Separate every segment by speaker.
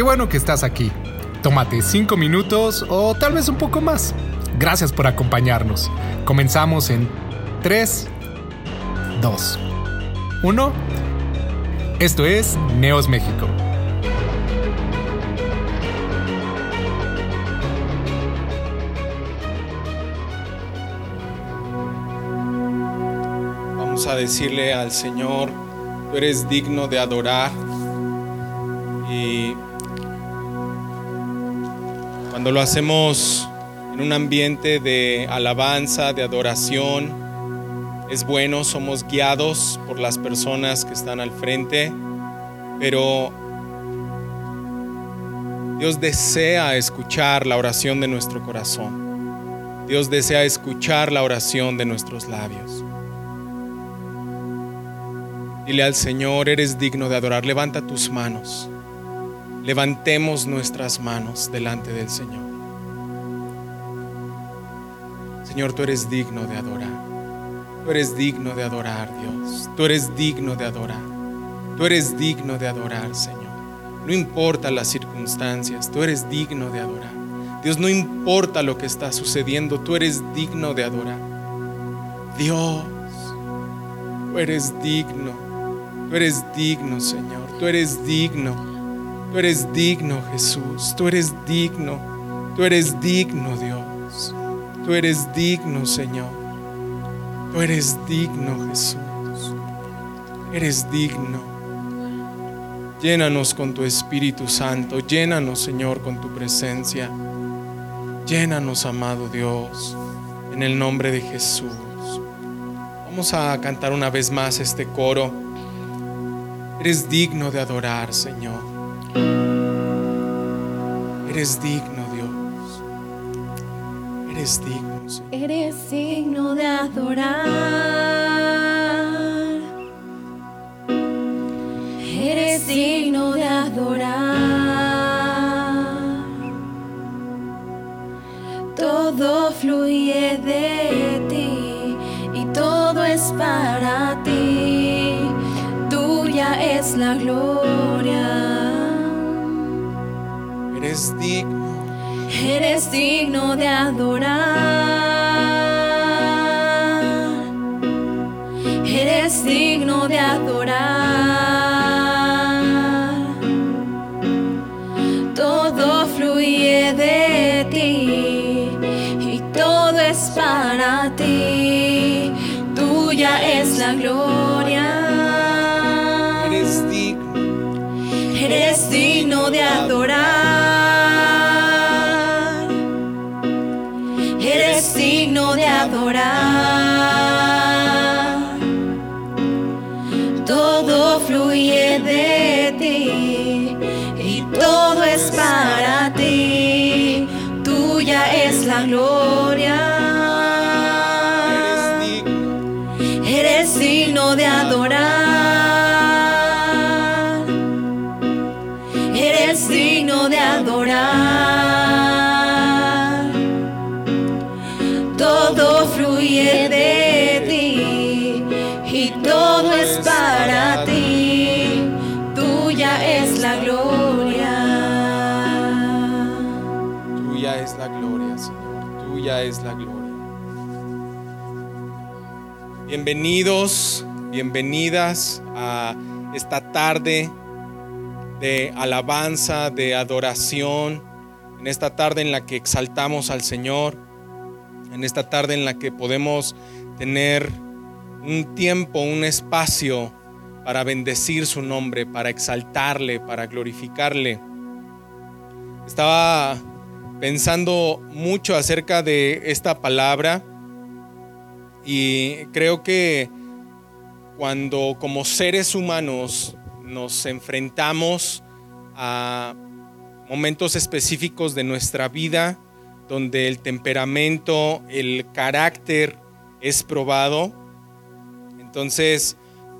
Speaker 1: Qué bueno que estás aquí. Tómate cinco minutos o tal vez un poco más. Gracias por acompañarnos. Comenzamos en 3, 2, 1. Esto es Neos México.
Speaker 2: Vamos a decirle al Señor, tú eres digno de adorar. Cuando lo hacemos en un ambiente de alabanza, de adoración, es bueno, somos guiados por las personas que están al frente, pero Dios desea escuchar la oración de nuestro corazón. Dios desea escuchar la oración de nuestros labios. Dile al Señor, eres digno de adorar. Levanta tus manos. Levantemos nuestras manos delante del Señor. Señor, tú eres digno de adorar. Tú eres digno de adorar, Dios. Tú eres digno de adorar. Tú eres digno de adorar, Señor. No importa las circunstancias, tú eres digno de adorar. Dios, no importa lo que está sucediendo, tú eres digno de adorar. Dios, tú eres digno. Tú eres digno, Señor. Tú eres digno. Tú eres digno, Jesús. Tú eres digno. Tú eres digno, Dios. Tú eres digno, Señor. Tú eres digno, Jesús. Eres digno. Llénanos con tu Espíritu Santo. Llénanos, Señor, con tu presencia. Llénanos, amado Dios, en el nombre de Jesús. Vamos a cantar una vez más este coro. Eres digno de adorar, Señor. Eres digno, Dios. Eres digno, Señor.
Speaker 3: Eres digno de adorar. Eres digno de adorar. Todo fluye de ti y todo es para ti. Tuya es la gloria.
Speaker 2: Eres digno.
Speaker 3: De adorar. Eres digno de adorar.
Speaker 2: Bienvenidos, bienvenidas a esta tarde de alabanza, de adoración, en esta tarde en la que exaltamos al Señor, en esta tarde en la que podemos tener un tiempo, un espacio para bendecir su nombre, para exaltarle, para glorificarle. Estaba pensando mucho acerca de esta palabra y creo que cuando como seres humanos nos enfrentamos a momentos específicos de nuestra vida donde el temperamento, el carácter es probado, entonces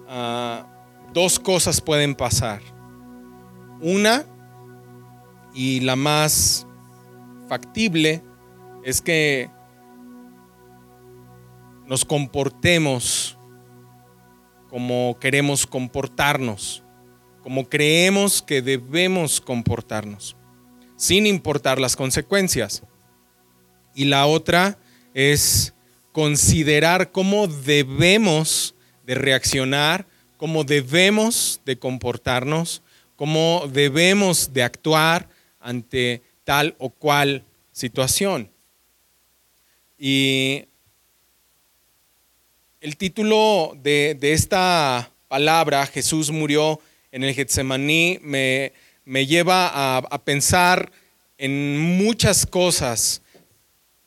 Speaker 2: ah, dos cosas pueden pasar. Una, y la más factible, es que nos comportemos como queremos comportarnos. como creemos que debemos comportarnos, sin importar las consecuencias. Y la otra es considerar cómo debemos de reaccionar, cómo debemos de comportarnos, cómo debemos de actuar ante tal o cual situación. Y el título de, esta palabra, Jesús murió en el Getsemaní, me, lleva a, a pensar en muchas cosas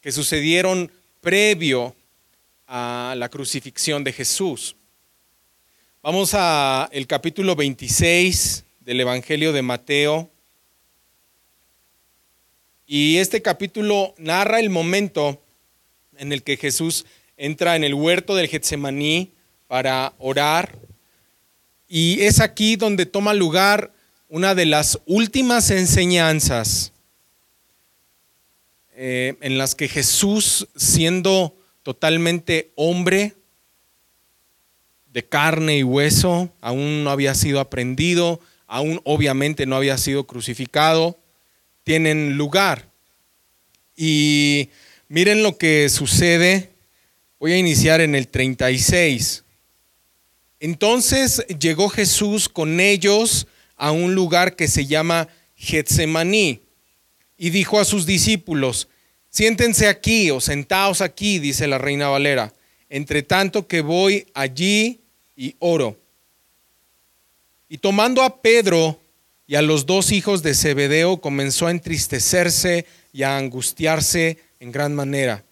Speaker 2: que sucedieron previo a la crucifixión de Jesús. Vamos a el capítulo 26 del Evangelio de Mateo. Y este capítulo narra el momento en el que Jesús entra en el huerto del Getsemaní para orar. Y es aquí donde toma lugar una de las últimas enseñanzas eh, en las que Jesús, siendo totalmente hombre, de carne y hueso, aún no había sido aprendido, aún obviamente no había sido crucificado, tienen lugar. Y miren lo que sucede. Voy a iniciar en el 36. Entonces llegó Jesús con ellos a un lugar que se llama Getsemaní y dijo a sus discípulos, siéntense aquí o sentaos aquí, dice la reina Valera, entre tanto que voy allí y oro. Y tomando a Pedro y a los dos hijos de Zebedeo, comenzó a entristecerse y a angustiarse en gran manera.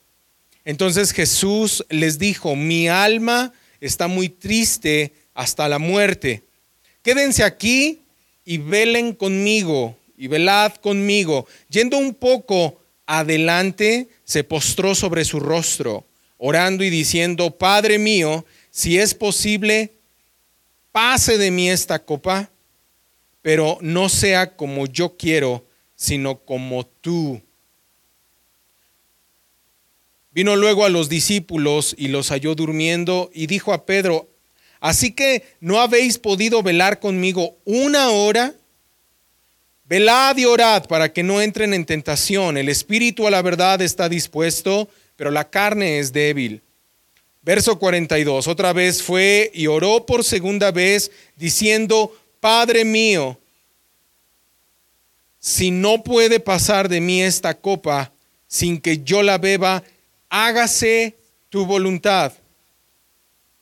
Speaker 2: Entonces Jesús les dijo, mi alma está muy triste hasta la muerte. Quédense aquí y velen conmigo y velad conmigo. Yendo un poco adelante, se postró sobre su rostro, orando y diciendo, Padre mío, si es posible, pase de mí esta copa, pero no sea como yo quiero, sino como tú. Vino luego a los discípulos y los halló durmiendo y dijo a Pedro, así que no habéis podido velar conmigo una hora. Velad y orad para que no entren en tentación. El espíritu a la verdad está dispuesto, pero la carne es débil. Verso 42, otra vez fue y oró por segunda vez diciendo, Padre mío, si no puede pasar de mí esta copa sin que yo la beba, hágase tu voluntad.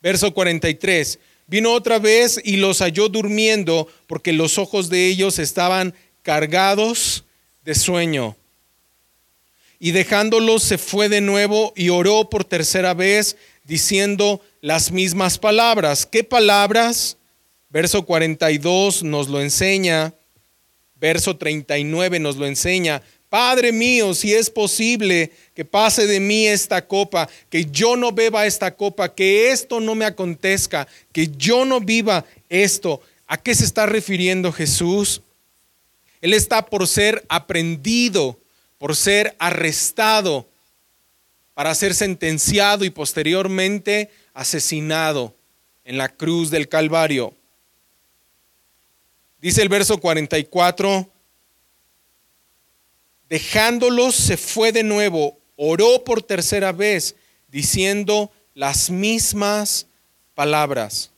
Speaker 2: Verso 43, vino otra vez y los halló durmiendo porque los ojos de ellos estaban cargados de sueño. Y dejándolos se fue de nuevo y oró por tercera vez diciendo las mismas palabras. ¿Qué palabras? Verso 42 nos lo enseña, verso 39 nos lo enseña. Padre mío, si es posible que pase de mí esta copa, que yo no beba esta copa, que esto no me acontezca, que yo no viva esto. ¿A qué se está refiriendo Jesús? Él está por ser aprendido, por ser arrestado, para ser sentenciado y posteriormente asesinado en la cruz del Calvario. Dice el verso 44, dejándolos se fue de nuevo, oró por tercera vez, diciendo las mismas palabras.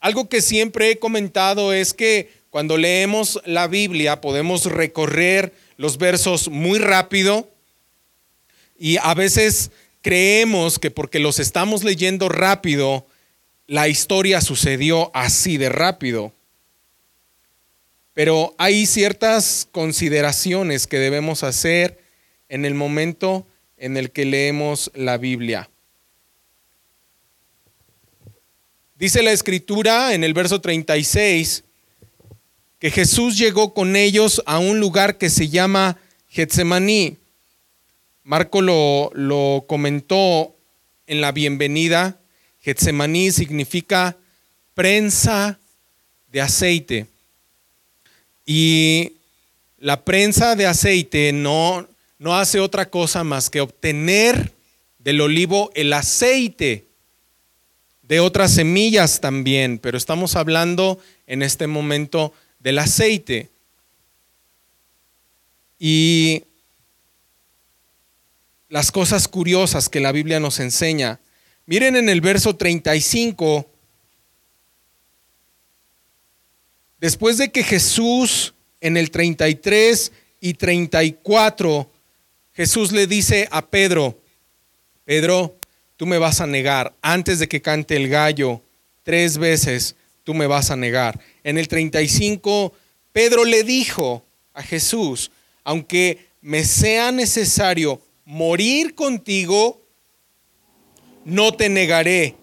Speaker 2: Algo que siempre he comentado es que cuando leemos la Biblia podemos recorrer los versos muy rápido y a veces creemos que porque los estamos leyendo rápido, la historia sucedió así de rápido. Pero hay ciertas consideraciones que debemos hacer en el momento en el que leemos la Biblia. Dice la escritura en el verso 36 que Jesús llegó con ellos a un lugar que se llama Getsemaní. Marco lo, lo comentó en la bienvenida. Getsemaní significa prensa de aceite. Y la prensa de aceite no, no hace otra cosa más que obtener del olivo el aceite de otras semillas también, pero estamos hablando en este momento del aceite. Y las cosas curiosas que la Biblia nos enseña. Miren en el verso 35, después de que Jesús en el 33 y 34, Jesús le dice a Pedro, Pedro, tú me vas a negar antes de que cante el gallo, tres veces tú me vas a negar. En el 35, Pedro le dijo a Jesús, aunque me sea necesario morir contigo, no te negaré.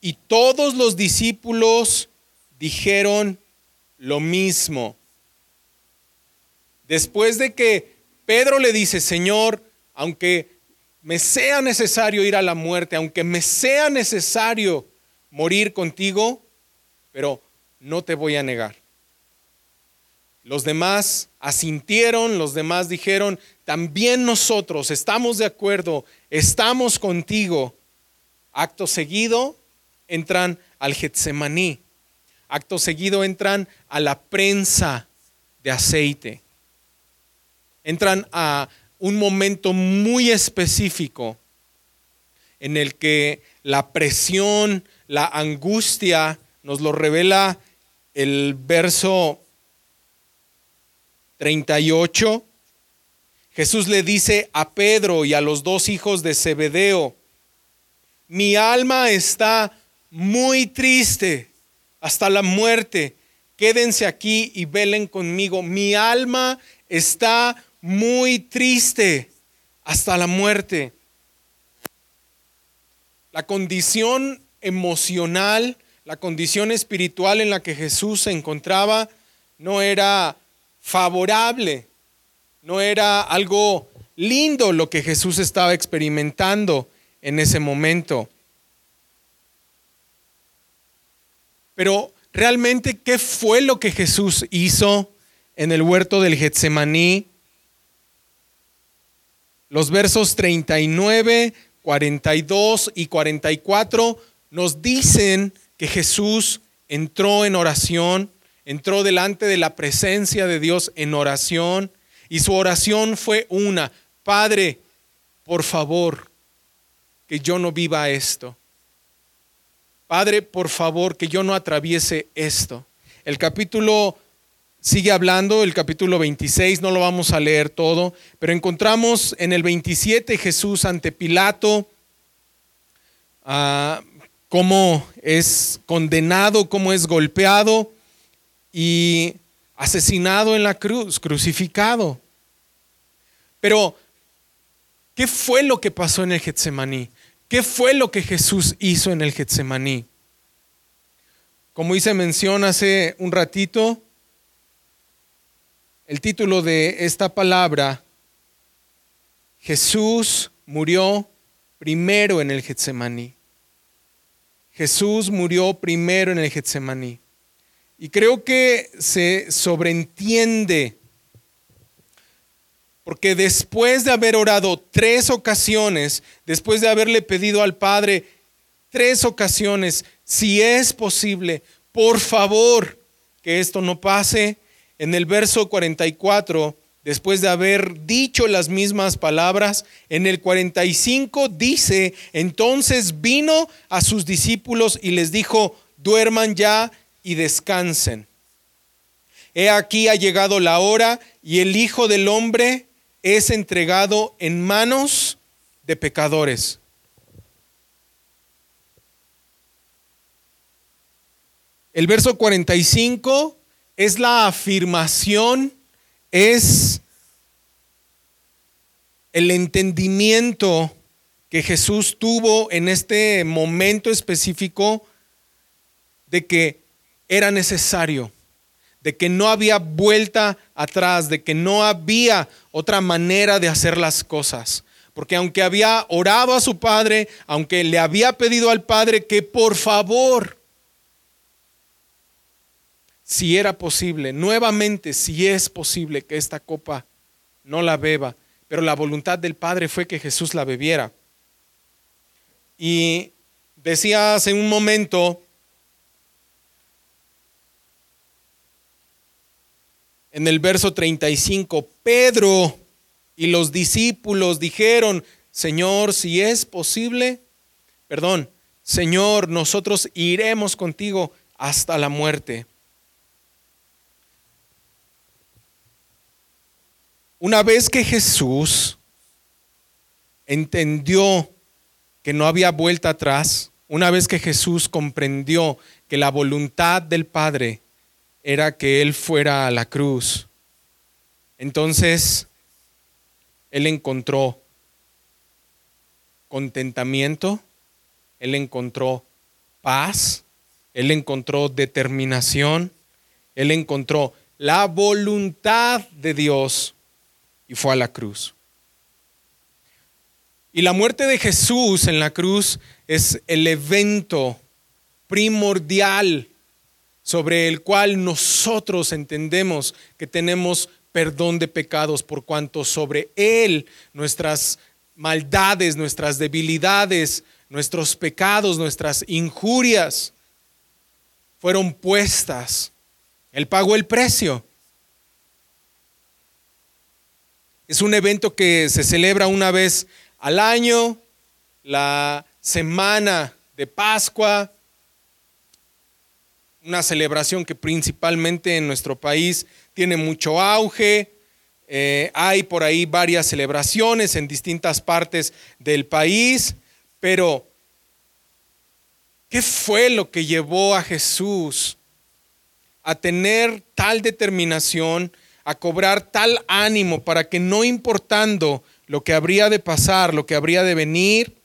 Speaker 2: Y todos los discípulos dijeron lo mismo. Después de que Pedro le dice, Señor, aunque me sea necesario ir a la muerte, aunque me sea necesario morir contigo, pero no te voy a negar. Los demás asintieron, los demás dijeron, también nosotros estamos de acuerdo, estamos contigo. Acto seguido entran al Getsemaní. Acto seguido entran a la prensa de aceite. Entran a un momento muy específico en el que la presión, la angustia, nos lo revela el verso 38. Jesús le dice a Pedro y a los dos hijos de Zebedeo, mi alma está muy triste hasta la muerte. Quédense aquí y velen conmigo. Mi alma está muy triste hasta la muerte. La condición emocional, la condición espiritual en la que Jesús se encontraba no era favorable, no era algo lindo lo que Jesús estaba experimentando en ese momento. Pero realmente, ¿qué fue lo que Jesús hizo en el huerto del Getsemaní? Los versos 39, 42 y 44 nos dicen que Jesús entró en oración, entró delante de la presencia de Dios en oración y su oración fue una, Padre, por favor, que yo no viva esto. Padre, por favor, que yo no atraviese esto. El capítulo sigue hablando, el capítulo 26, no lo vamos a leer todo, pero encontramos en el 27 Jesús ante Pilato, ah, cómo es condenado, cómo es golpeado y asesinado en la cruz, crucificado. Pero, ¿qué fue lo que pasó en el Getsemaní? ¿Qué fue lo que Jesús hizo en el Getsemaní? Como hice mención hace un ratito, el título de esta palabra, Jesús murió primero en el Getsemaní. Jesús murió primero en el Getsemaní. Y creo que se sobreentiende, porque después de haber orado tres ocasiones, después de haberle pedido al Padre tres ocasiones, si es posible, por favor, que esto no pase, en el verso 44, después de haber dicho las mismas palabras, en el 45 dice, entonces vino a sus discípulos y les dijo, duerman ya y descansen. He aquí ha llegado la hora y el Hijo del Hombre es entregado en manos de pecadores. El verso 45 es la afirmación, es el entendimiento que Jesús tuvo en este momento específico de que era necesario, de que no había vuelta atrás, de que no había otra manera de hacer las cosas. Porque aunque había orado a su padre, aunque le había pedido al padre que por favor si era posible, nuevamente, si es posible que esta copa no la beba, pero la voluntad del Padre fue que Jesús la bebiera. Y decía hace un momento en el verso 35, Pedro y los discípulos dijeron, Señor, si es posible, perdón, Señor, nosotros iremos contigo hasta la muerte. Una vez que Jesús entendió que no había vuelta atrás, una vez que Jesús comprendió que la voluntad del Padre era que Él fuera a la cruz, entonces Él encontró contentamiento, Él encontró paz, Él encontró determinación, Él encontró la voluntad de Dios y fue a la cruz. Y la muerte de Jesús en la cruz es el evento primordial sobre el cual nosotros entendemos que tenemos perdón de pecados por cuanto sobre Él nuestras maldades, nuestras debilidades, nuestros pecados, nuestras injurias fueron puestas. Él pagó el precio. Es un evento que se celebra una vez al año, la semana de Pascua, una celebración que principalmente en nuestro país tiene mucho auge. Eh, hay por ahí varias celebraciones en distintas partes del país, pero ¿qué fue lo que llevó a Jesús a tener tal determinación, a cobrar tal ánimo para que no importando lo que habría de pasar, lo que habría de venir,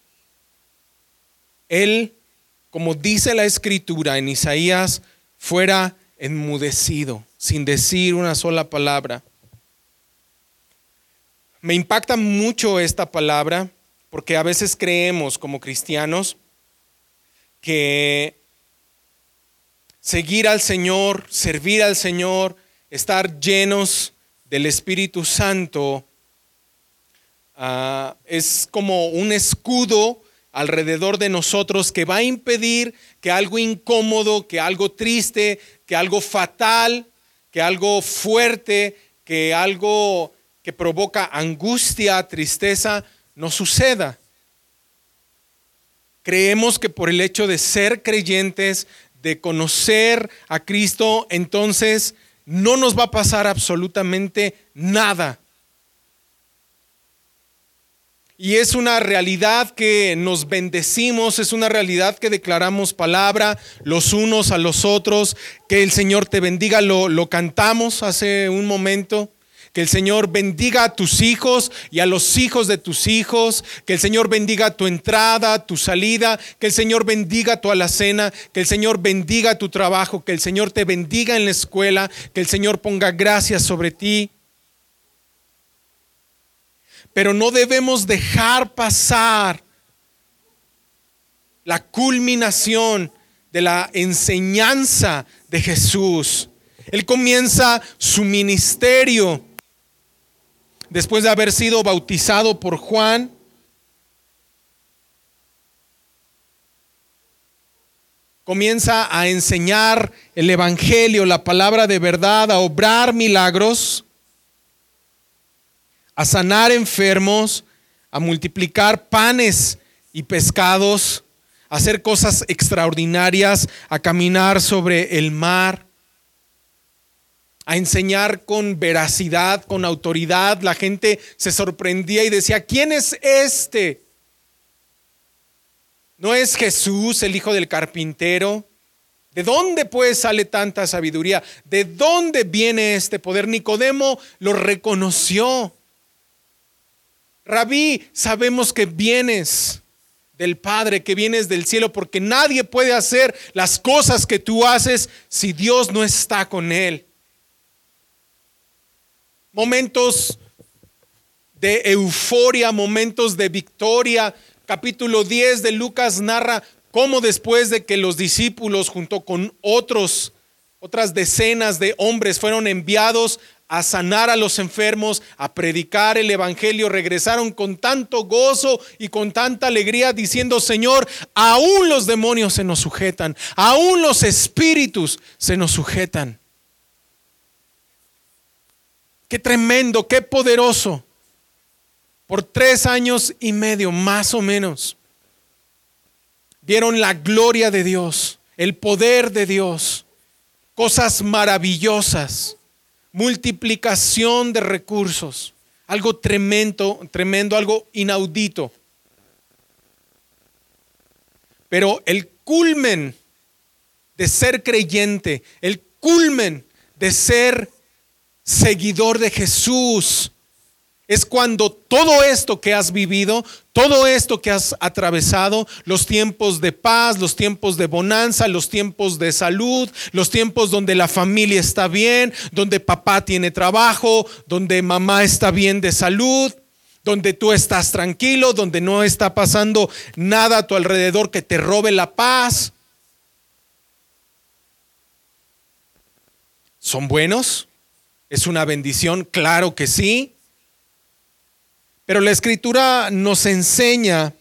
Speaker 2: Él, como dice la escritura en Isaías, fuera enmudecido, sin decir una sola palabra. Me impacta mucho esta palabra porque a veces creemos como cristianos que seguir al Señor, servir al Señor, estar llenos del Espíritu Santo, Ah, es como un escudo alrededor de nosotros que va a impedir que algo incómodo, que algo triste, que algo fatal, que algo fuerte, que algo que provoca angustia, tristeza, no suceda. Creemos que por el hecho de ser creyentes, de conocer a Cristo, entonces no nos va a pasar absolutamente nada. Y es una realidad que nos bendecimos, es una realidad que declaramos palabra los unos a los otros. Que el Señor te bendiga, lo, lo cantamos hace un momento. Que el Señor bendiga a tus hijos y a los hijos de tus hijos. Que el Señor bendiga tu entrada, tu salida. Que el Señor bendiga tu alacena. Que el Señor bendiga tu trabajo. Que el Señor te bendiga en la escuela. Que el Señor ponga gracias sobre ti pero no debemos dejar pasar la culminación de la enseñanza de Jesús. Él comienza su ministerio después de haber sido bautizado por Juan. Comienza a enseñar el Evangelio, la palabra de verdad, a obrar milagros a sanar enfermos, a multiplicar panes y pescados, a hacer cosas extraordinarias, a caminar sobre el mar, a enseñar con veracidad, con autoridad. La gente se sorprendía y decía, ¿quién es este? ¿No es Jesús, el hijo del carpintero? ¿De dónde pues sale tanta sabiduría? ¿De dónde viene este poder? Nicodemo lo reconoció. Rabí, sabemos que vienes del Padre, que vienes del cielo, porque nadie puede hacer las cosas que tú haces si Dios no está con él. Momentos de euforia, momentos de victoria. Capítulo 10 de Lucas narra cómo después de que los discípulos junto con otros otras decenas de hombres fueron enviados a sanar a los enfermos, a predicar el Evangelio, regresaron con tanto gozo y con tanta alegría diciendo, Señor, aún los demonios se nos sujetan, aún los espíritus se nos sujetan. Qué tremendo, qué poderoso. Por tres años y medio, más o menos, vieron la gloria de Dios, el poder de Dios, cosas maravillosas, multiplicación de recursos, algo tremendo, tremendo, algo inaudito. Pero el culmen de ser creyente, el culmen de ser seguidor de Jesús, es cuando todo esto que has vivido, todo esto que has atravesado, los tiempos de paz, los tiempos de bonanza, los tiempos de salud, los tiempos donde la familia está bien, donde papá tiene trabajo, donde mamá está bien de salud, donde tú estás tranquilo, donde no está pasando nada a tu alrededor que te robe la paz. ¿Son buenos? ¿Es una bendición? Claro que sí. Pero la escritura nos enseña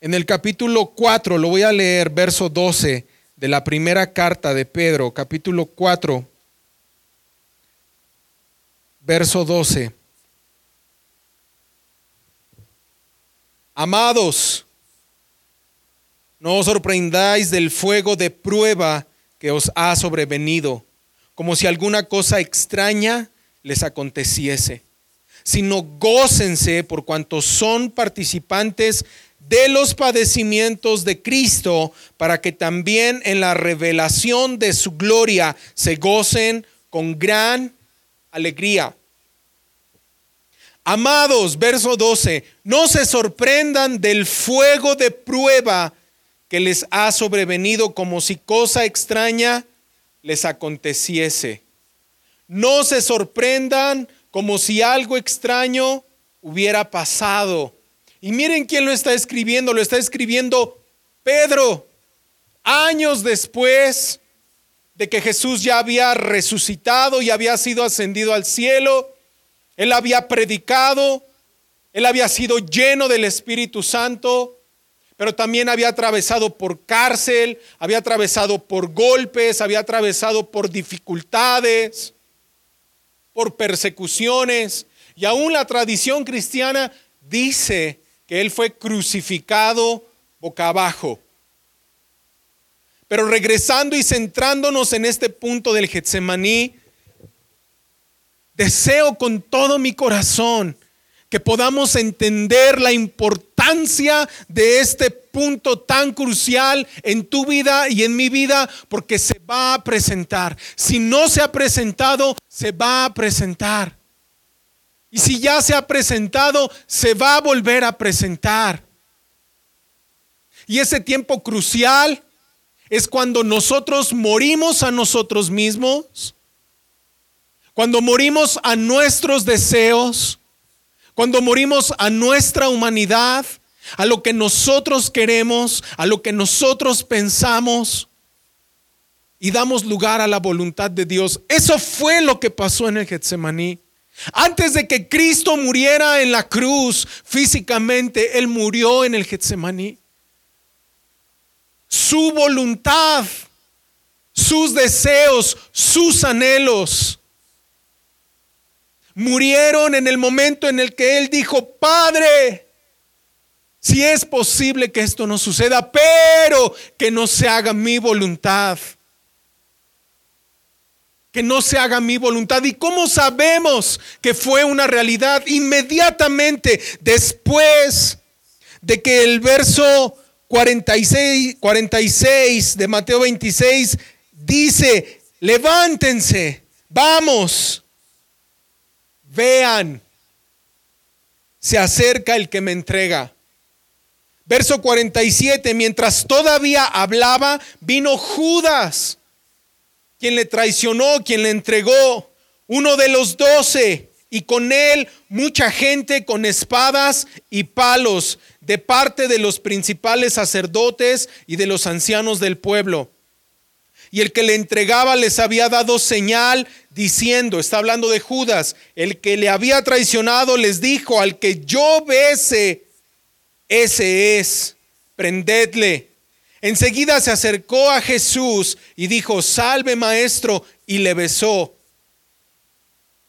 Speaker 2: en el capítulo 4, lo voy a leer, verso 12 de la primera carta de Pedro, capítulo 4, verso 12. Amados, no os sorprendáis del fuego de prueba que os ha sobrevenido como si alguna cosa extraña les aconteciese, sino gócense por cuanto son participantes de los padecimientos de Cristo, para que también en la revelación de su gloria se gocen con gran alegría. Amados, verso 12, no se sorprendan del fuego de prueba que les ha sobrevenido como si cosa extraña les aconteciese. No se sorprendan como si algo extraño hubiera pasado. Y miren quién lo está escribiendo, lo está escribiendo Pedro, años después de que Jesús ya había resucitado y había sido ascendido al cielo. Él había predicado, él había sido lleno del Espíritu Santo, pero también había atravesado por cárcel, había atravesado por golpes, había atravesado por dificultades, por persecuciones. Y aún la tradición cristiana dice que él fue crucificado boca abajo. Pero regresando y centrándonos en este punto del Getsemaní, deseo con todo mi corazón que podamos entender la importancia de este punto tan crucial en tu vida y en mi vida, porque se va a presentar. Si no se ha presentado, se va a presentar. Y si ya se ha presentado, se va a volver a presentar. Y ese tiempo crucial es cuando nosotros morimos a nosotros mismos, cuando morimos a nuestros deseos, cuando morimos a nuestra humanidad, a lo que nosotros queremos, a lo que nosotros pensamos y damos lugar a la voluntad de Dios. Eso fue lo que pasó en el Getsemaní. Antes de que Cristo muriera en la cruz físicamente, Él murió en el Getsemaní. Su voluntad, sus deseos, sus anhelos murieron en el momento en el que Él dijo, Padre, si es posible que esto no suceda, pero que no se haga mi voluntad. Que no se haga mi voluntad. ¿Y cómo sabemos que fue una realidad? Inmediatamente después de que el verso 46, 46 de Mateo 26 dice, levántense, vamos vean, se acerca el que me entrega. Verso 47, mientras todavía hablaba, vino Judas, quien le traicionó, quien le entregó, uno de los doce, y con él mucha gente con espadas y palos de parte de los principales sacerdotes y de los ancianos del pueblo. Y el que le entregaba les había dado señal diciendo, está hablando de Judas, el que le había traicionado les dijo, al que yo bese, ese es, prendedle. Enseguida se acercó a Jesús y dijo, salve maestro, y le besó.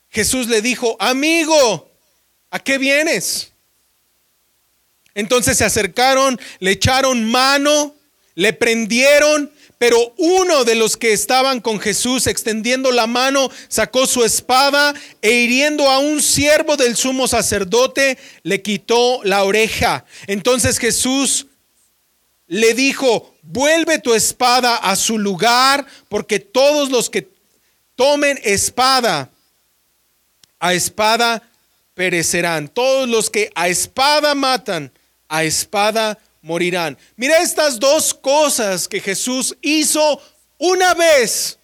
Speaker 2: Jesús le dijo, amigo, ¿a qué vienes? Entonces se acercaron, le echaron mano, le prendieron, pero uno de los que estaban con Jesús extendiendo la mano sacó su espada e hiriendo a un siervo del sumo sacerdote le quitó la oreja. Entonces Jesús le dijo, vuelve tu espada a su lugar porque todos los que tomen espada a espada perecerán. Todos los que a espada matan, a espada morirán. Mira estas dos cosas que Jesús hizo una vez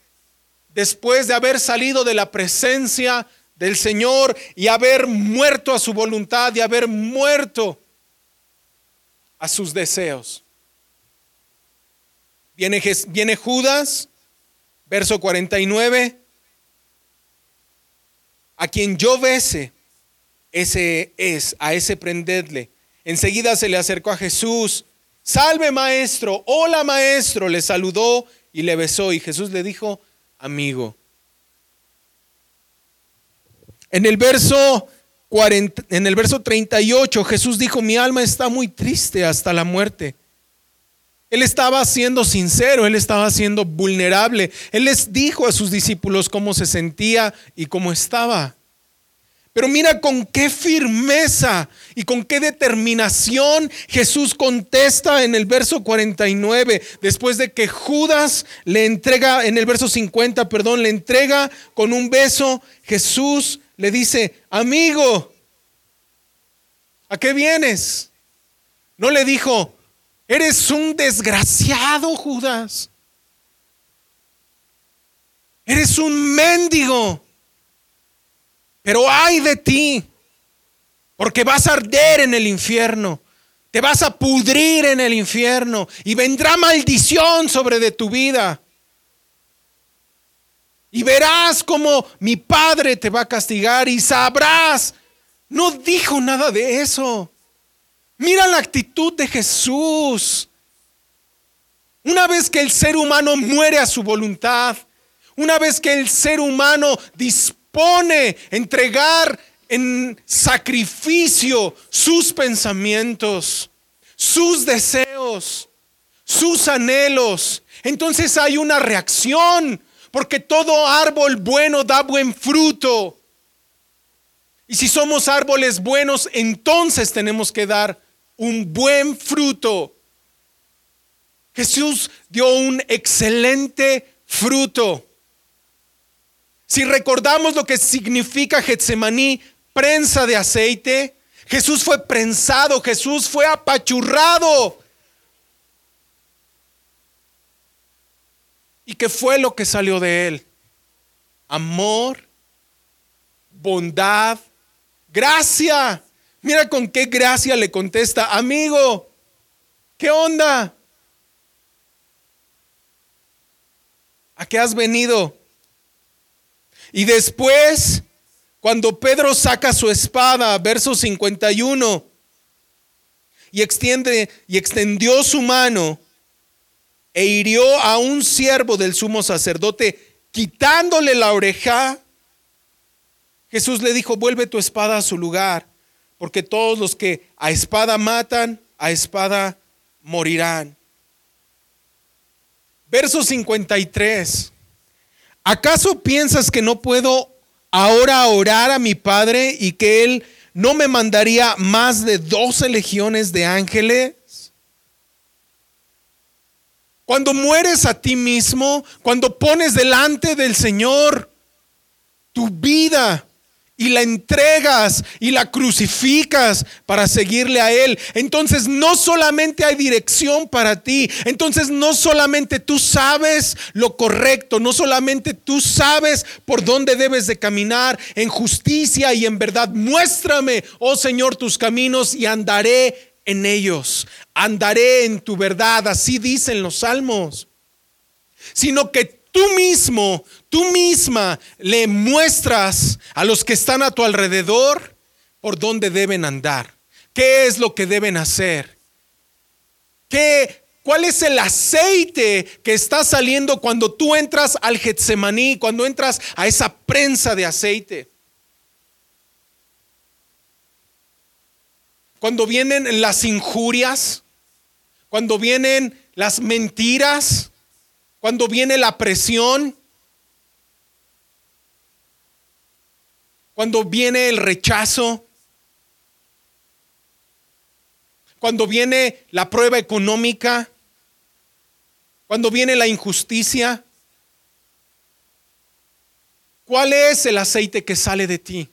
Speaker 2: después de haber salido de la presencia del Señor y haber muerto a su voluntad y haber muerto a sus deseos. Viene, viene Judas, verso 49, a quien yo bese, ese es, a ese prendedle. Enseguida se le acercó a Jesús, salve maestro, hola maestro, le saludó y le besó y Jesús le dijo, amigo. En el verso 40, en el verso 38 Jesús dijo, mi alma está muy triste hasta la muerte. Él estaba siendo sincero, él estaba siendo vulnerable. Él les dijo a sus discípulos cómo se sentía y cómo estaba. Pero mira con qué firmeza y con qué determinación Jesús contesta en el verso 49, después de que Judas le entrega, en el verso 50, perdón, le entrega con un beso, Jesús le dice, amigo, ¿a qué vienes? No le dijo, eres un desgraciado, Judas. Eres un mendigo. Pero ay de ti, porque vas a arder en el infierno, te vas a pudrir en el infierno y vendrá maldición sobre de tu vida. Y verás como mi Padre te va a castigar y sabrás. No dijo nada de eso. Mira la actitud de Jesús. Una vez que el ser humano muere a su voluntad, una vez que el ser humano dispone pone entregar en sacrificio sus pensamientos, sus deseos, sus anhelos. Entonces hay una reacción, porque todo árbol bueno da buen fruto. Y si somos árboles buenos, entonces tenemos que dar un buen fruto. Jesús dio un excelente fruto. Si recordamos lo que significa Getsemaní, prensa de aceite, Jesús fue prensado, Jesús fue apachurrado. ¿Y qué fue lo que salió de él? Amor, bondad, gracia. Mira con qué gracia le contesta, amigo, ¿qué onda? ¿A qué has venido? Y después, cuando Pedro saca su espada, verso 51, y extiende y extendió su mano e hirió a un siervo del sumo sacerdote, quitándole la oreja, Jesús le dijo, vuelve tu espada a su lugar, porque todos los que a espada matan, a espada morirán. Verso 53. ¿Acaso piensas que no puedo ahora orar a mi Padre y que Él no me mandaría más de doce legiones de ángeles? Cuando mueres a ti mismo, cuando pones delante del Señor tu vida, y la entregas y la crucificas para seguirle a Él, entonces no solamente hay dirección para ti, entonces no solamente tú sabes lo correcto, no solamente tú sabes por dónde debes de caminar en justicia y en verdad. Muéstrame, oh Señor, tus caminos y andaré en ellos, andaré en tu verdad, así dicen los salmos, sino que tú mismo, tú misma le muestras a los que están a tu alrededor por dónde deben andar, qué es lo que deben hacer, qué ¿Cuál es el aceite que está saliendo cuando tú entras al Getsemaní, cuando entras a esa prensa de aceite? Cuando vienen las injurias, cuando vienen las mentiras, cuando viene la presión, cuando viene el rechazo, cuando viene la prueba económica, cuando viene la injusticia. ¿Cuál es el aceite que sale de ti?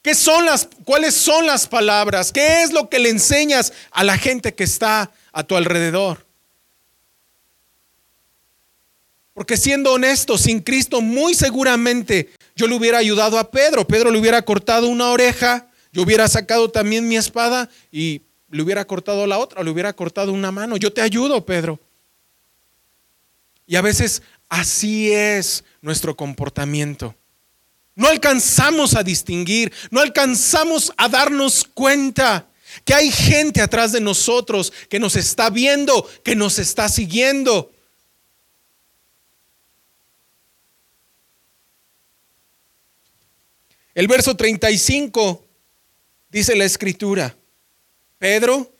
Speaker 2: ¿Qué son las, ¿Cuáles son las palabras? ¿Qué es lo que le enseñas a la gente que está a tu alrededor? Porque siendo honesto, sin Cristo muy seguramente yo le hubiera ayudado a Pedro. Pedro le hubiera cortado una oreja, yo hubiera sacado también mi espada y le hubiera cortado la otra, le hubiera cortado una mano. Yo te ayudo, Pedro. Y a veces así es nuestro comportamiento. No alcanzamos a distinguir, no alcanzamos a darnos cuenta que hay gente atrás de nosotros que nos está viendo, que nos está siguiendo. El verso 35 dice la escritura, Pedro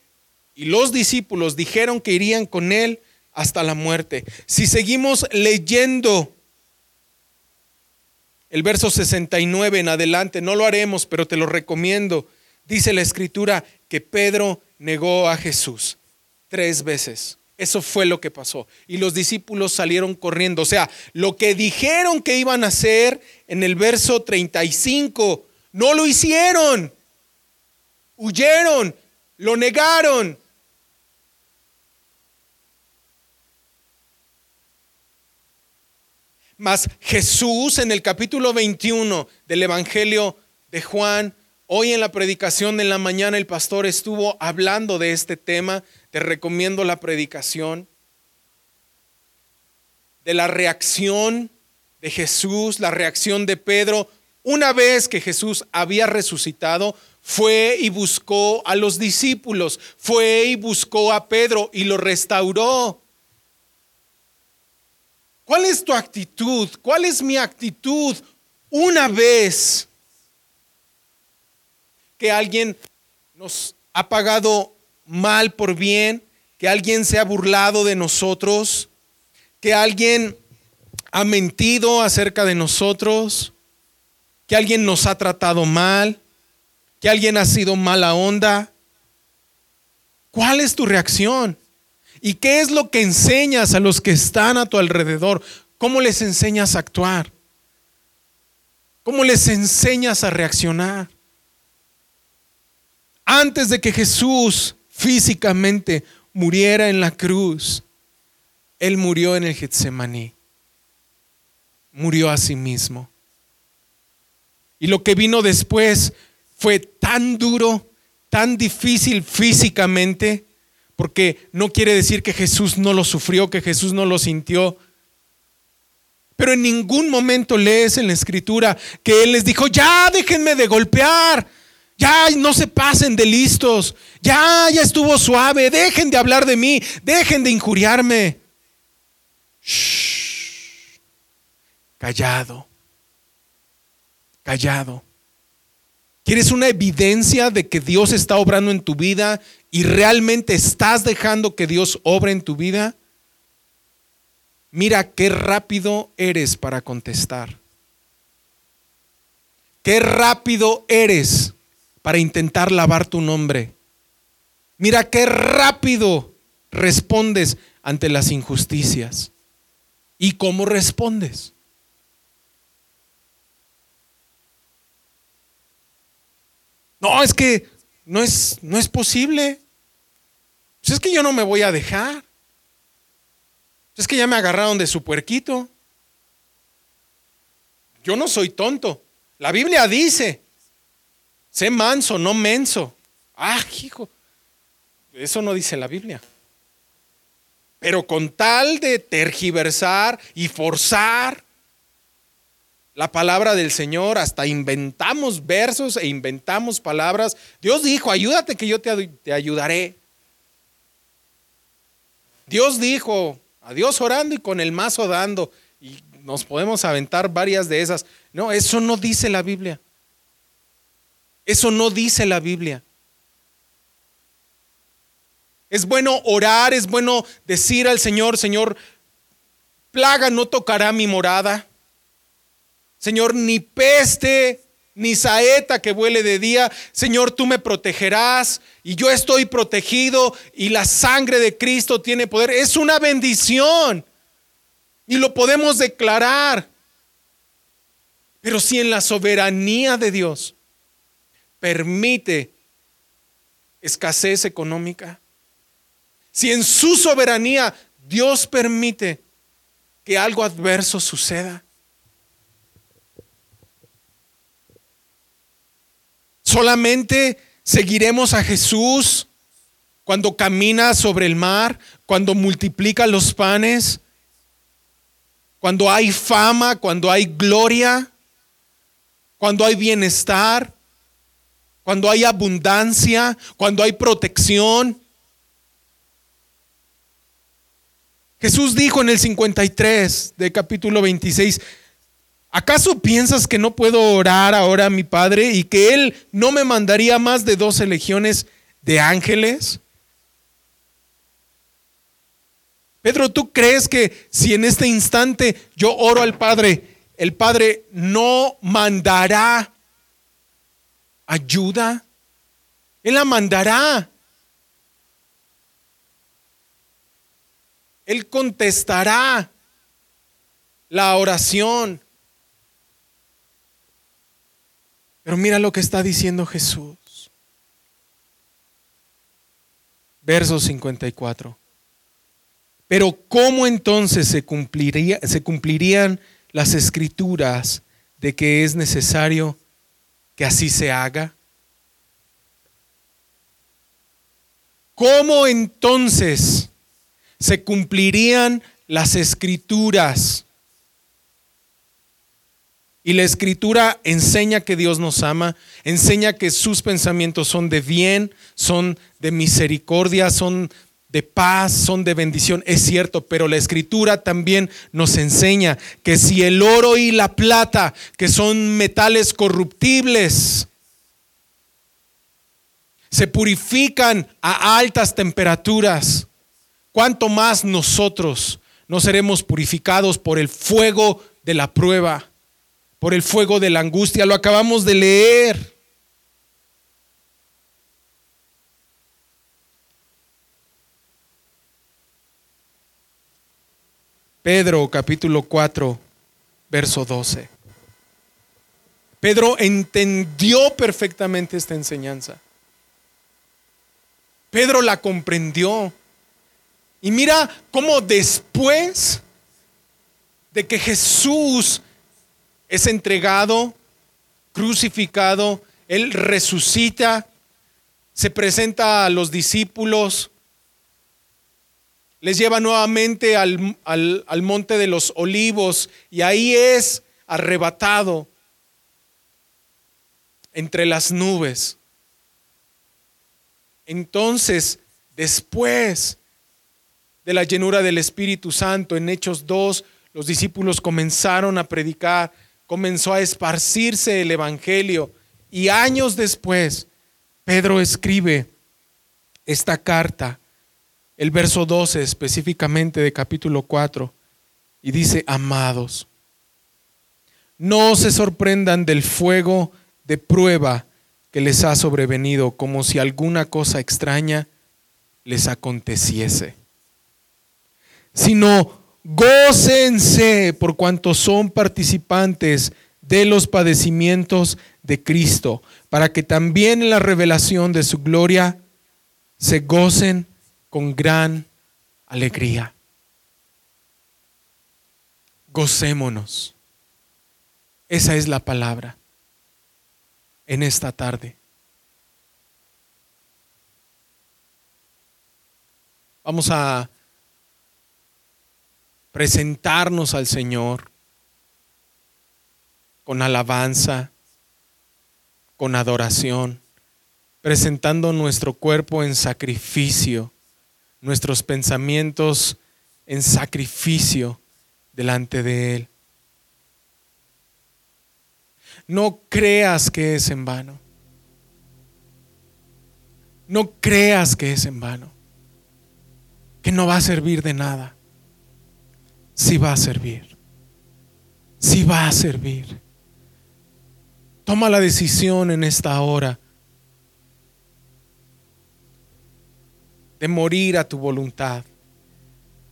Speaker 2: y los discípulos dijeron que irían con él hasta la muerte. Si seguimos leyendo el verso 69 en adelante, no lo haremos, pero te lo recomiendo. Dice la escritura que Pedro negó a Jesús tres veces. Eso fue lo que pasó. Y los discípulos salieron corriendo. O sea, lo que dijeron que iban a hacer en el verso 35, no lo hicieron. Huyeron, lo negaron. Mas Jesús en el capítulo 21 del Evangelio de Juan, hoy en la predicación de la mañana el pastor estuvo hablando de este tema, te recomiendo la predicación, de la reacción de Jesús, la reacción de Pedro, una vez que Jesús había resucitado, fue y buscó a los discípulos, fue y buscó a Pedro y lo restauró. ¿Cuál es tu actitud? ¿Cuál es mi actitud una vez que alguien nos ha pagado mal por bien, que alguien se ha burlado de nosotros, que alguien ha mentido acerca de nosotros, que alguien nos ha tratado mal, que alguien ha sido mala onda? ¿Cuál es tu reacción? ¿Y qué es lo que enseñas a los que están a tu alrededor? ¿Cómo les enseñas a actuar? ¿Cómo les enseñas a reaccionar? Antes de que Jesús físicamente muriera en la cruz, Él murió en el Getsemaní. Murió a sí mismo. Y lo que vino después fue tan duro, tan difícil físicamente, porque no quiere decir que Jesús no lo sufrió, que Jesús no lo sintió. Pero en ningún momento lees en la escritura que Él les dijo, ya déjenme de golpear, ya no se pasen de listos, ya, ya estuvo suave, dejen de hablar de mí, dejen de injuriarme. Callado, callado. ¿Quieres una evidencia de que Dios está obrando en tu vida y realmente estás dejando que Dios obre en tu vida? Mira qué rápido eres para contestar. Qué rápido eres para intentar lavar tu nombre. Mira qué rápido respondes ante las injusticias. ¿Y cómo respondes? No, es que no es, no es posible. Pues es que yo no me voy a dejar. Pues es que ya me agarraron de su puerquito. Yo no soy tonto. La Biblia dice, sé manso, no menso. Ah, hijo, eso no dice la Biblia. Pero con tal de tergiversar y forzar la palabra del Señor, hasta inventamos versos e inventamos palabras. Dios dijo, ayúdate que yo te, te ayudaré. Dios dijo, a Dios orando y con el mazo dando. Y nos podemos aventar varias de esas. No, eso no dice la Biblia. Eso no dice la Biblia. Es bueno orar, es bueno decir al Señor, Señor, plaga no tocará mi morada. Señor, ni peste, ni saeta que vuele de día. Señor, tú me protegerás y yo estoy protegido y la sangre de Cristo tiene poder. Es una bendición y lo podemos declarar. Pero si en la soberanía de Dios permite escasez económica, si en su soberanía Dios permite que algo adverso suceda, solamente seguiremos a Jesús cuando camina sobre el mar, cuando multiplica los panes, cuando hay fama, cuando hay gloria, cuando hay bienestar, cuando hay abundancia, cuando hay protección. Jesús dijo en el 53 del capítulo 26, ¿acaso piensas que no puedo orar ahora a mi Padre y que Él no me mandaría más de doce legiones de ángeles? Pedro, ¿tú crees que si en este instante yo oro al Padre, el Padre no mandará ayuda? Él la mandará. Él contestará la oración. Pero mira lo que está diciendo Jesús. Verso 54. Pero ¿cómo entonces se, cumpliría, se cumplirían las escrituras de que es necesario que así se haga? ¿Cómo entonces se cumplirían las escrituras. Y la escritura enseña que Dios nos ama, enseña que sus pensamientos son de bien, son de misericordia, son de paz, son de bendición. Es cierto, pero la escritura también nos enseña que si el oro y la plata, que son metales corruptibles, se purifican a altas temperaturas, ¿cuánto más nosotros no seremos purificados por el fuego de la prueba, por el fuego de la angustia? Lo acabamos de leer. Pedro capítulo 4, verso 12. Pedro entendió perfectamente esta enseñanza. Pedro la comprendió. Y mira cómo después de que Jesús es entregado, crucificado, Él resucita, se presenta a los discípulos, les lleva nuevamente al, al, monte de los olivos y ahí es arrebatado entre las nubes. Entonces, después de la llenura del Espíritu Santo. En Hechos 2, los discípulos comenzaron a predicar, comenzó a esparcirse el Evangelio y años después, Pedro escribe esta carta, el verso 12 específicamente de capítulo 4, y dice, amados, no se sorprendan del fuego de prueba que les ha sobrevenido como si alguna cosa extraña les aconteciese. Sino gócense por cuanto son participantes de los padecimientos de Cristo, para que también en la revelación de su gloria se gocen con gran alegría. Gocémonos. Esa es la palabra en esta tarde. Vamos a presentarnos al Señor con alabanza, con adoración, presentando nuestro cuerpo en sacrificio, nuestros pensamientos en sacrificio delante de Él. No creas que es en vano. No creas que es en vano. Que no va a servir de nada. Sí va a servir. Sí va a servir. Toma la decisión en esta hora de morir a tu voluntad,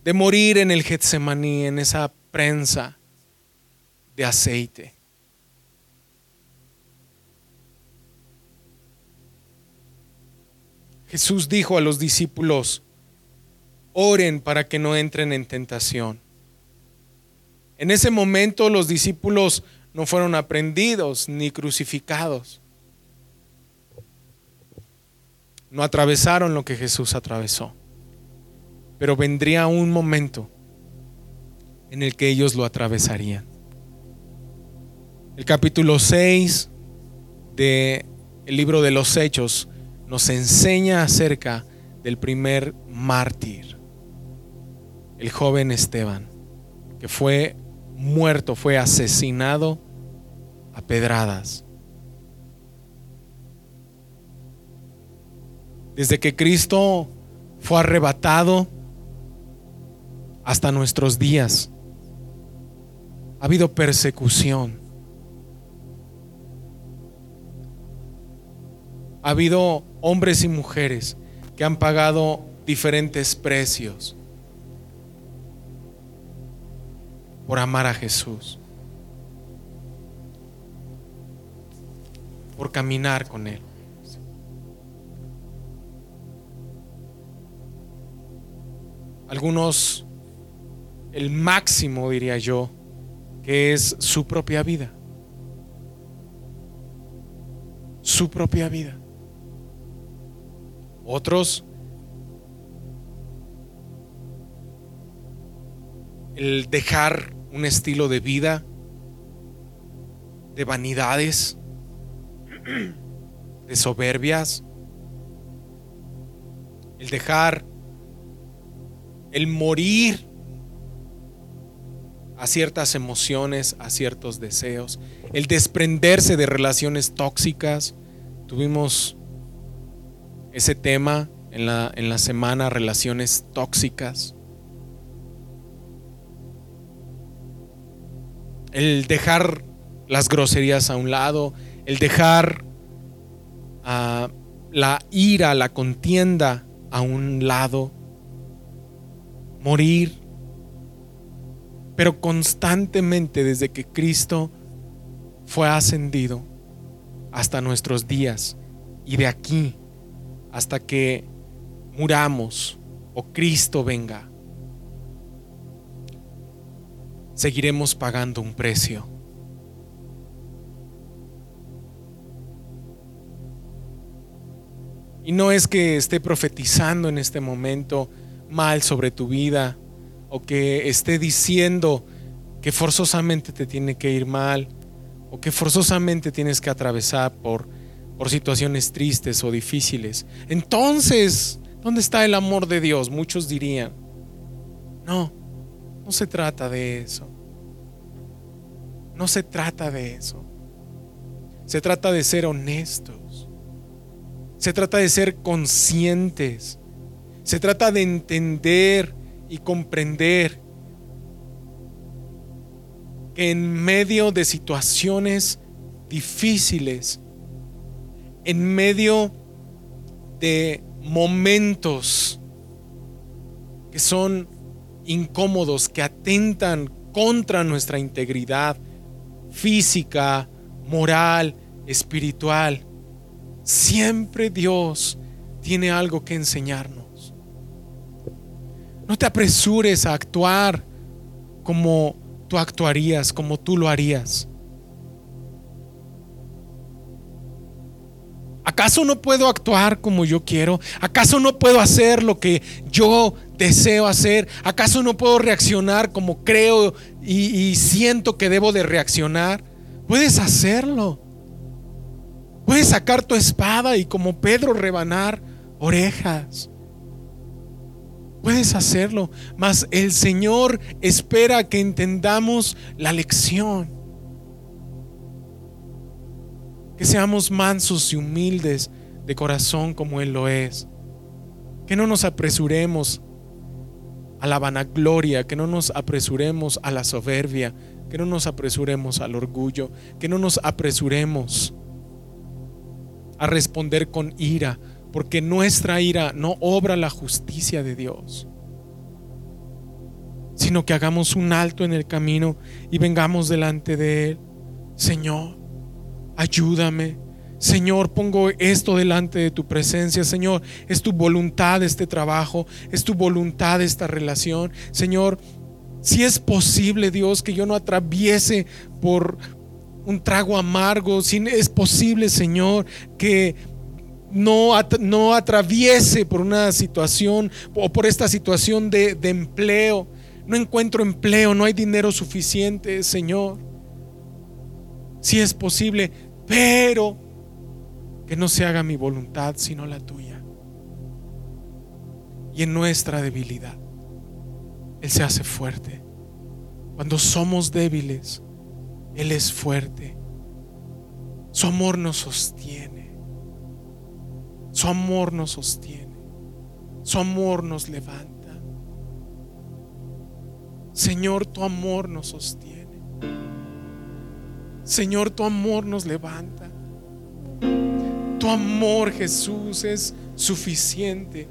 Speaker 2: de morir en el Getsemaní, en esa prensa de aceite. Jesús dijo a los discípulos, oren para que no entren en tentación. En ese momento los discípulos no fueron aprendidos ni crucificados. No atravesaron lo que Jesús atravesó. Pero vendría un momento en el que ellos lo atravesarían. El capítulo 6 del libro de los Hechos nos enseña acerca del primer mártir, el joven Esteban, que fue muerto, fue asesinado a pedradas. Desde que Cristo fue arrebatado hasta nuestros días, ha habido persecución. Ha habido hombres y mujeres que han pagado diferentes precios por amar a Jesús, por caminar con Él. Algunos, el máximo diría yo, que es su propia vida. Su propia vida. Otros, el dejar un estilo de vida, de vanidades, de soberbias, el dejar, el morir a ciertas emociones, a ciertos deseos, el desprenderse de relaciones tóxicas. Tuvimos ese tema en la, en la semana, relaciones tóxicas. El dejar las groserías a un lado, el dejar ah, la ira, la contienda a un lado, morir, pero constantemente desde que Cristo fue ascendido hasta nuestros días y de aquí hasta que muramos o Cristo venga, seguiremos pagando un precio. Y no es que esté profetizando en este momento mal sobre tu vida o que esté diciendo que forzosamente te tiene que ir mal o que forzosamente tienes que atravesar por por situaciones tristes o difíciles. Entonces, ¿dónde está el amor de Dios? Muchos dirían. No, no se trata de eso. No se trata de eso. Se trata de ser honestos. Se trata de ser conscientes. Se trata de entender y comprender que en medio de situaciones difíciles en medio de momentos que son incómodos, que atentan contra nuestra integridad física, moral, espiritual, siempre Dios tiene algo que enseñarnos. No te apresures a actuar como tú actuarías, como tú lo harías. ¿Acaso no puedo actuar como yo quiero? ¿Acaso no puedo hacer lo que yo deseo hacer? ¿Acaso no puedo reaccionar como creo y, siento que debo de reaccionar? Puedes hacerlo. Puedes sacar tu espada y como Pedro rebanar orejas. Puedes hacerlo, mas el Señor espera que entendamos la lección. Que seamos mansos y humildes de corazón como Él lo es. Que no nos apresuremos a la vanagloria, que no nos apresuremos a la soberbia, que no nos apresuremos al orgullo, que no nos apresuremos a responder con ira, porque nuestra ira no obra la justicia de Dios, sino que hagamos un alto en el camino y vengamos delante de Él. Señor, ayúdame. Señor, pongo esto delante de tu presencia. Señor, es tu voluntad este trabajo, es tu voluntad esta relación. Señor, si es posible, Dios, que yo no atraviese por un trago amargo, si es posible, Señor, que no, no atraviese por una situación o por esta situación de, de empleo. No encuentro empleo, no hay dinero suficiente, Señor. Si es posible, pero que no se haga mi voluntad, sino la tuya. Y en nuestra debilidad, Él se hace fuerte. Cuando somos débiles, Él es fuerte. Su amor nos sostiene. Su amor nos sostiene. Su amor nos levanta. Señor, tu amor nos sostiene. Señor, tu amor nos levanta. Tu amor, Jesús, es suficiente.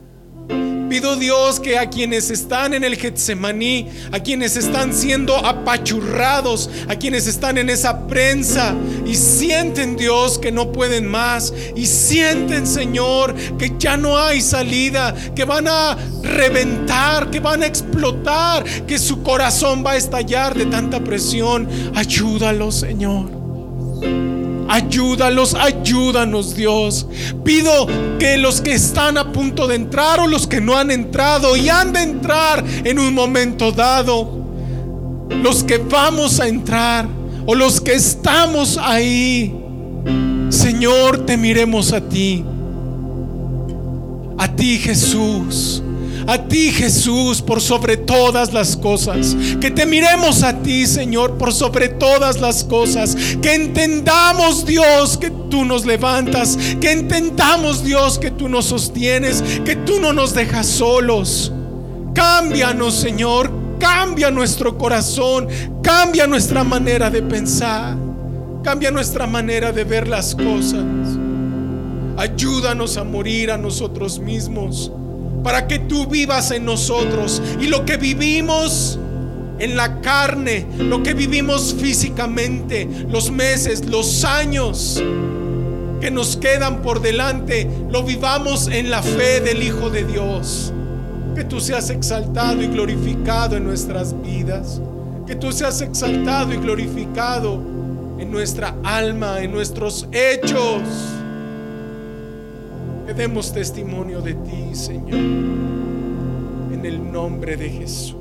Speaker 2: Pido Dios que a quienes están en el Getsemaní, a quienes están siendo apachurrados, a quienes están en esa prensa y sienten Dios que no pueden más y sienten Señor que ya no hay salida, que van a reventar, que van a explotar, que su corazón va a estallar de tanta presión. Ayúdalos Señor. Ayúdalos, ayúdanos Dios. Pido que los que están a punto de entrar o los que no han entrado y han de entrar en un momento dado, los que vamos a entrar o los que estamos ahí, Señor, te miremos a ti. A ti Jesús a ti Jesús por sobre todas las cosas. Que te miremos a ti Señor por sobre todas las cosas. Que entendamos Dios que tú nos levantas. Que entendamos Dios que tú nos sostienes. Que tú no nos dejas solos. Cámbianos Señor. Cambia nuestro corazón. Cambia nuestra manera de pensar. Cambia nuestra manera de ver las cosas. Ayúdanos a morir a nosotros mismos para que tú vivas en nosotros. Y lo que vivimos en la carne, lo que vivimos físicamente, los meses, los años que nos quedan por delante, lo vivamos en la fe del Hijo de Dios. Que tú seas exaltado y glorificado en nuestras vidas. Que tú seas exaltado y glorificado en nuestra alma, en nuestros hechos demos testimonio de ti, Señor, en el nombre de Jesús.